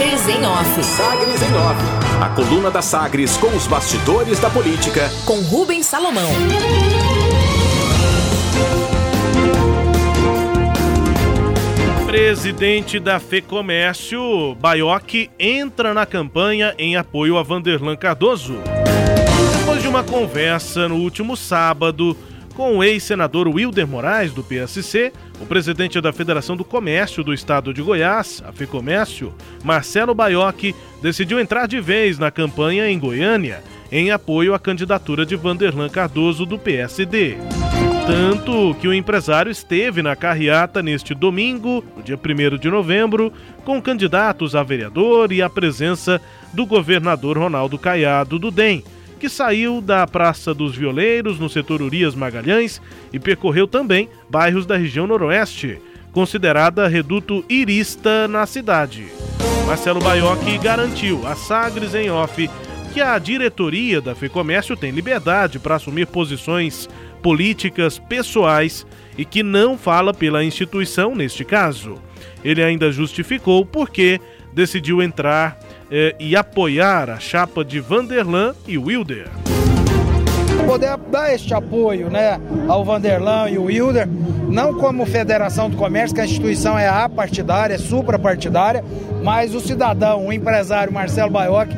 Sagres em Off. Sagres em Off. A coluna da Sagres com os bastidores da política. Com Rubens Salomão. Presidente da FEComércio, Baioc, entra na campanha em apoio a Vanderlan Cardoso. Depois de uma conversa no último sábado com o ex-senador Wilder Moraes, do PSC, o presidente da Federação do Comércio do Estado de Goiás, a FEComércio, Marcelo Baioc, decidiu entrar de vez na campanha em Goiânia em apoio à candidatura de Vanderlan Cardoso, do PSD. Tanto que o empresário esteve na carreata neste domingo, no dia 1 de novembro, com candidatos a vereador e a presença do governador Ronaldo Caiado do DEM, que saiu da Praça dos Violeiros, no setor Urias Magalhães, e percorreu também bairros da região noroeste, considerada reduto irista na cidade. Marcelo Baioc garantiu a Sagres em off que a diretoria da FEComércio tem liberdade para assumir posições políticas pessoais e que não fala pela instituição neste caso. Ele ainda justificou por que decidiu entrar eh, e apoiar a chapa de Vanderlan e Wilder. Poder dar este apoio né, ao Vanderlan e o Wilder, não como Federação do Comércio, que a instituição é apartidária, é suprapartidária, mas o cidadão, o empresário Marcelo Baioc,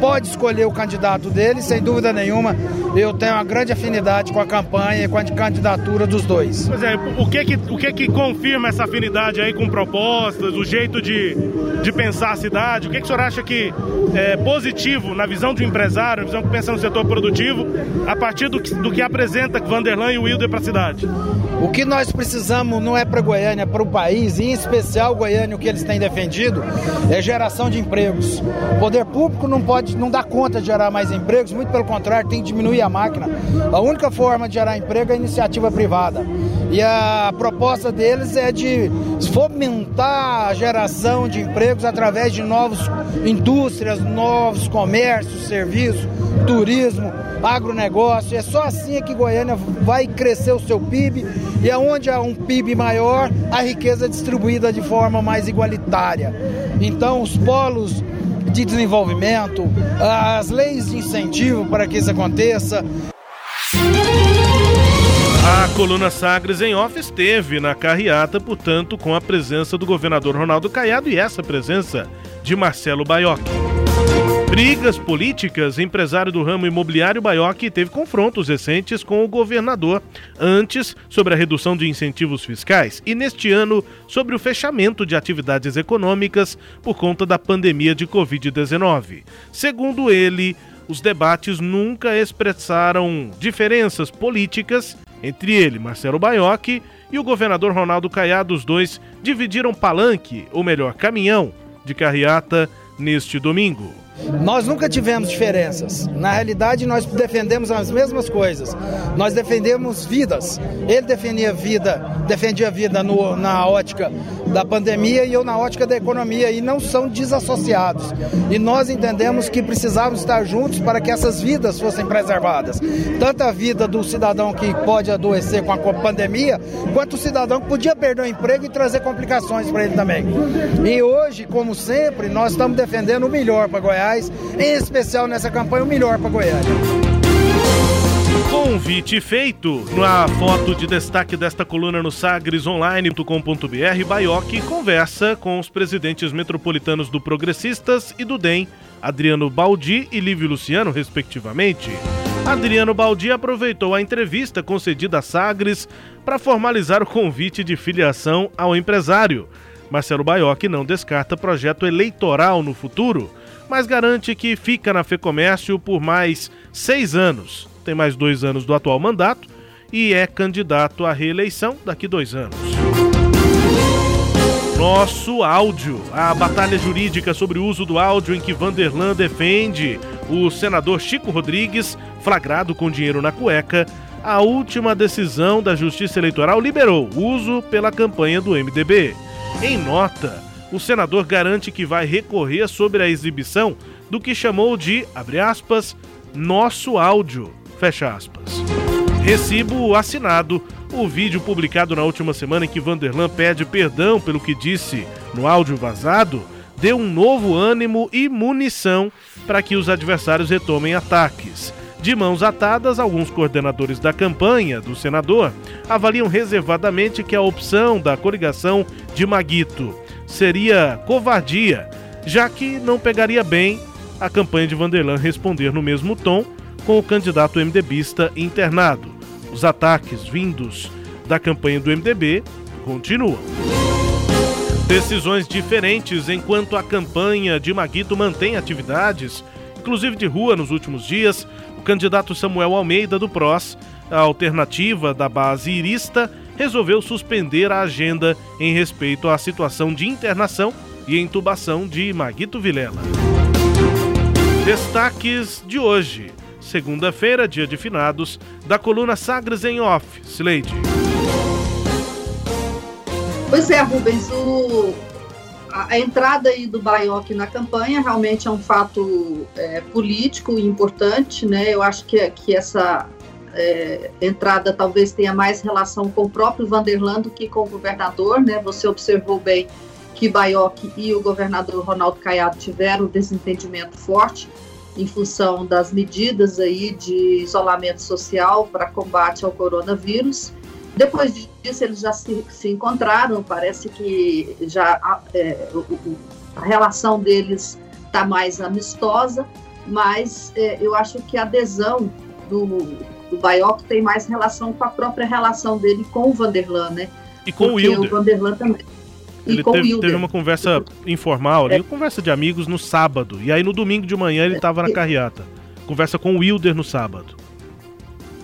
pode escolher o candidato dele, sem dúvida nenhuma. Eu tenho uma grande afinidade com a campanha e com a candidatura dos dois. Pois é, o que que, o que que confirma essa afinidade aí com propostas, o jeito de, de pensar a cidade? O que, que o senhor acha que é positivo na visão um empresário, na visão que pensa no setor produtivo, a partir do do que apresenta Vanderlan e o Wilder para a cidade? O que nós precisamos não é para Goiânia, é para o país, e em especial Goiânia, o que eles têm defendido é geração de empregos. O poder público não pode, não dá conta de gerar mais empregos, muito pelo contrário, tem que diminuir a máquina. A única forma de gerar emprego é a iniciativa privada. E a proposta deles é de fomentar a geração de empregos através de novas indústrias, novos comércios, serviços, turismo, agronegócio. É só assim é que Goiânia vai crescer o seu PIB e aonde há um PIB maior, a riqueza é distribuída de forma mais igualitária. Então, os polos de desenvolvimento, as leis de incentivo para que isso aconteça. A coluna Sagres em off esteve na carreata, portanto, com a presença do governador Ronaldo Caiado e essa presença de Marcelo Baioc. Brigas políticas, empresário do ramo imobiliário Baioc teve confrontos recentes com o governador, antes sobre a redução de incentivos fiscais e neste ano sobre o fechamento de atividades econômicas por conta da pandemia de Covid-19. Segundo ele, os debates nunca expressaram diferenças políticas entre ele, Marcelo Baioc, e o governador Ronaldo Caiado. Os dois dividiram palanque, ou melhor, caminhão, de carreata neste domingo. Nós nunca tivemos diferenças. Na realidade, nós defendemos as mesmas coisas. Nós defendemos vidas. Ele defendia vida, defendia vida no, na ótica da pandemia e eu na ótica da economia e não são desassociados. E nós entendemos que precisávamos estar juntos para que essas vidas fossem preservadas. Tanto a vida do cidadão que pode adoecer com a pandemia, quanto o cidadão que podia perder o emprego e trazer complicações para ele também. E hoje, como sempre, nós estamos defendendo o melhor para Goiás Em especial nessa campanha, o melhor para Goiânia. Convite feito. Na foto de destaque desta coluna no sagresonline.com.br, Baioc conversa com os presidentes metropolitanos do Progressistas e do DEM, Adriano Baldi e Lívio Luciano, respectivamente. Adriano Baldi aproveitou a entrevista concedida a Sagres para formalizar o convite de filiação ao empresário. Marcelo Baioc não descarta projeto eleitoral no futuro mas garante que fica na FEComércio por mais seis anos. Tem mais dois anos do atual mandato e é candidato à reeleição daqui dois anos. Nosso áudio. A batalha jurídica sobre o uso do áudio em que Vanderlan defende o senador Chico Rodrigues, flagrado com dinheiro na cueca, a última decisão da Justiça Eleitoral liberou o uso pela campanha do MDB. Em nota, o senador garante que vai recorrer sobre a exibição do que chamou de, abre aspas, nosso áudio, fecha aspas. Recibo assinado o vídeo publicado na última semana em que Vanderlan pede perdão pelo que disse no áudio vazado dê um novo ânimo e munição para que os adversários retomem ataques. De mãos atadas, alguns coordenadores da campanha do senador avaliam reservadamente que a opção da coligação de Maguito seria covardia, já que não pegaria bem a campanha de Vanderlan responder no mesmo tom com o candidato MDBista internado. Os ataques vindos da campanha do MDB continuam. Decisões diferentes enquanto a campanha de Maguito mantém atividades, inclusive de rua nos últimos dias. O candidato Samuel Almeida do PROS, a alternativa da base irista, resolveu suspender a agenda em respeito à situação de internação e intubação de Maguito Vilela. Destaques de hoje, segunda-feira, dia de finados, da coluna Sagres em Off. Slade. Pois é, Rubens, o, a, entrada aí do Baioc na campanha realmente é um fato é, político importante, né? Eu acho que, que essa é, entrada talvez tenha mais relação com o próprio Vanderlan do que com o governador, né? Você observou bem que Baioc e o governador Ronaldo Caiado tiveram um desentendimento forte em função das medidas aí de isolamento social para combate ao coronavírus. Depois disso, eles já se, se encontraram, parece que já é, a relação deles está mais amistosa, mas é, eu acho que a adesão do, do Baioc tem mais relação com a própria relação dele com o Vanderlan, né? E com Porque o Wilder. o Vanderlan também. Ele teve, teve, uma conversa informal ali, é. conversa de amigos no sábado. E aí no domingo de manhã ele estava na carreata. Conversa com o Wilder no sábado.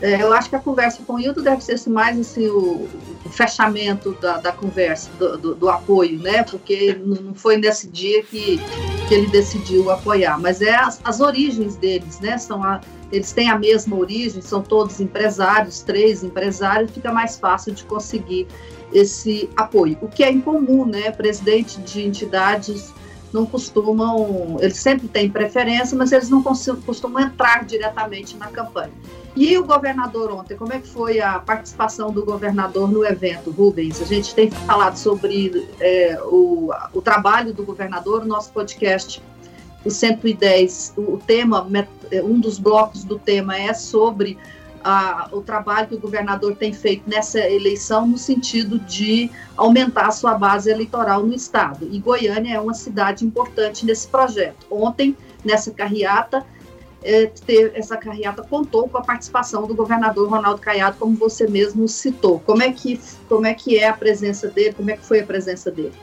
É, eu acho que a conversa com o Hildo deve ser assim, mais assim, o, o fechamento da, da conversa, do, do, do, apoio, né? Porque não foi nesse dia que, que ele decidiu apoiar, mas é as, as origens deles, né? São a, eles têm a mesma origem, são todos empresários, três empresários, fica mais fácil de conseguir esse apoio. O que é incomum, né? Presidente de entidades não costumam, eles sempre têm preferência, mas eles não costumam entrar diretamente na campanha. E o governador ontem, como é que foi a participação do governador no evento, Rubens? A gente tem falado sobre é, o, o trabalho do governador, o nosso podcast, o 110, o tema, um dos blocos do tema é sobre a, o trabalho que o governador tem feito nessa eleição no sentido de aumentar a sua base eleitoral no estado. E Goiânia é uma cidade importante nesse projeto. Ontem, nessa carreata, é, ter, essa carreata contou com a participação do governador Ronaldo Caiado, como você mesmo citou. Como é que, como é, que é a presença dele? Como é que foi a presença dele?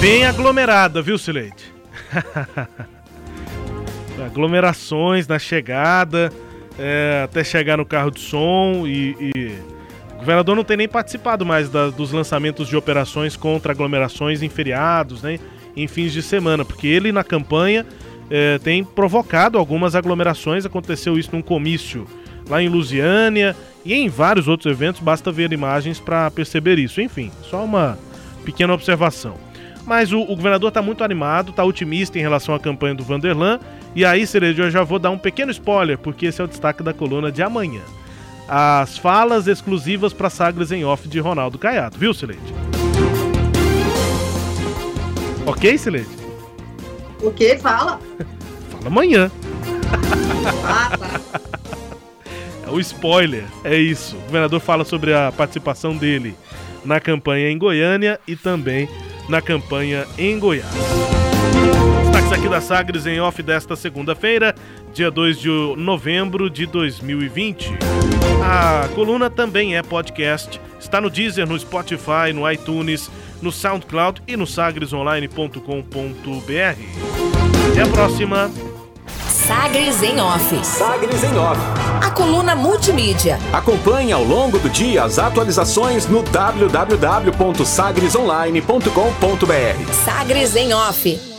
Bem aglomerada, viu, Sileide? Aglomerações na chegada é, até chegar no carro de som e, e, o governador não tem nem participado mais da, dos lançamentos de operações contra aglomerações em feriados, né, em fins de semana, porque ele na campanha é, tem provocado algumas aglomerações. Aconteceu isso num comício lá em Lusiânia e em vários outros eventos. Basta ver imagens para perceber isso. Enfim, só uma pequena observação. Mas o, o governador está muito animado, está otimista em relação à campanha do Vanderlan. E aí, Cerejo, eu já vou dar um pequeno spoiler, porque esse é o destaque da coluna de amanhã. As falas exclusivas para Sagres em off de Ronaldo Caiado, viu, Sileide? Ok, Sileide? O que? Fala. Fala amanhã. Ah, tá. É o spoiler, é isso. O governador fala sobre a participação dele na campanha em Goiânia e também na campanha em Goiás. Aqui da Sagres em off desta segunda-feira, dia 2 de novembro de 2020. A coluna também é podcast, está no Deezer, no Spotify, no iTunes, no SoundCloud e no sagresonline.com.br. Até a próxima! Sagres em Off. Sagres em Off. A coluna multimídia. Acompanhe ao longo do dia as atualizações no www.sagresonline.com.br. Sagres em Off.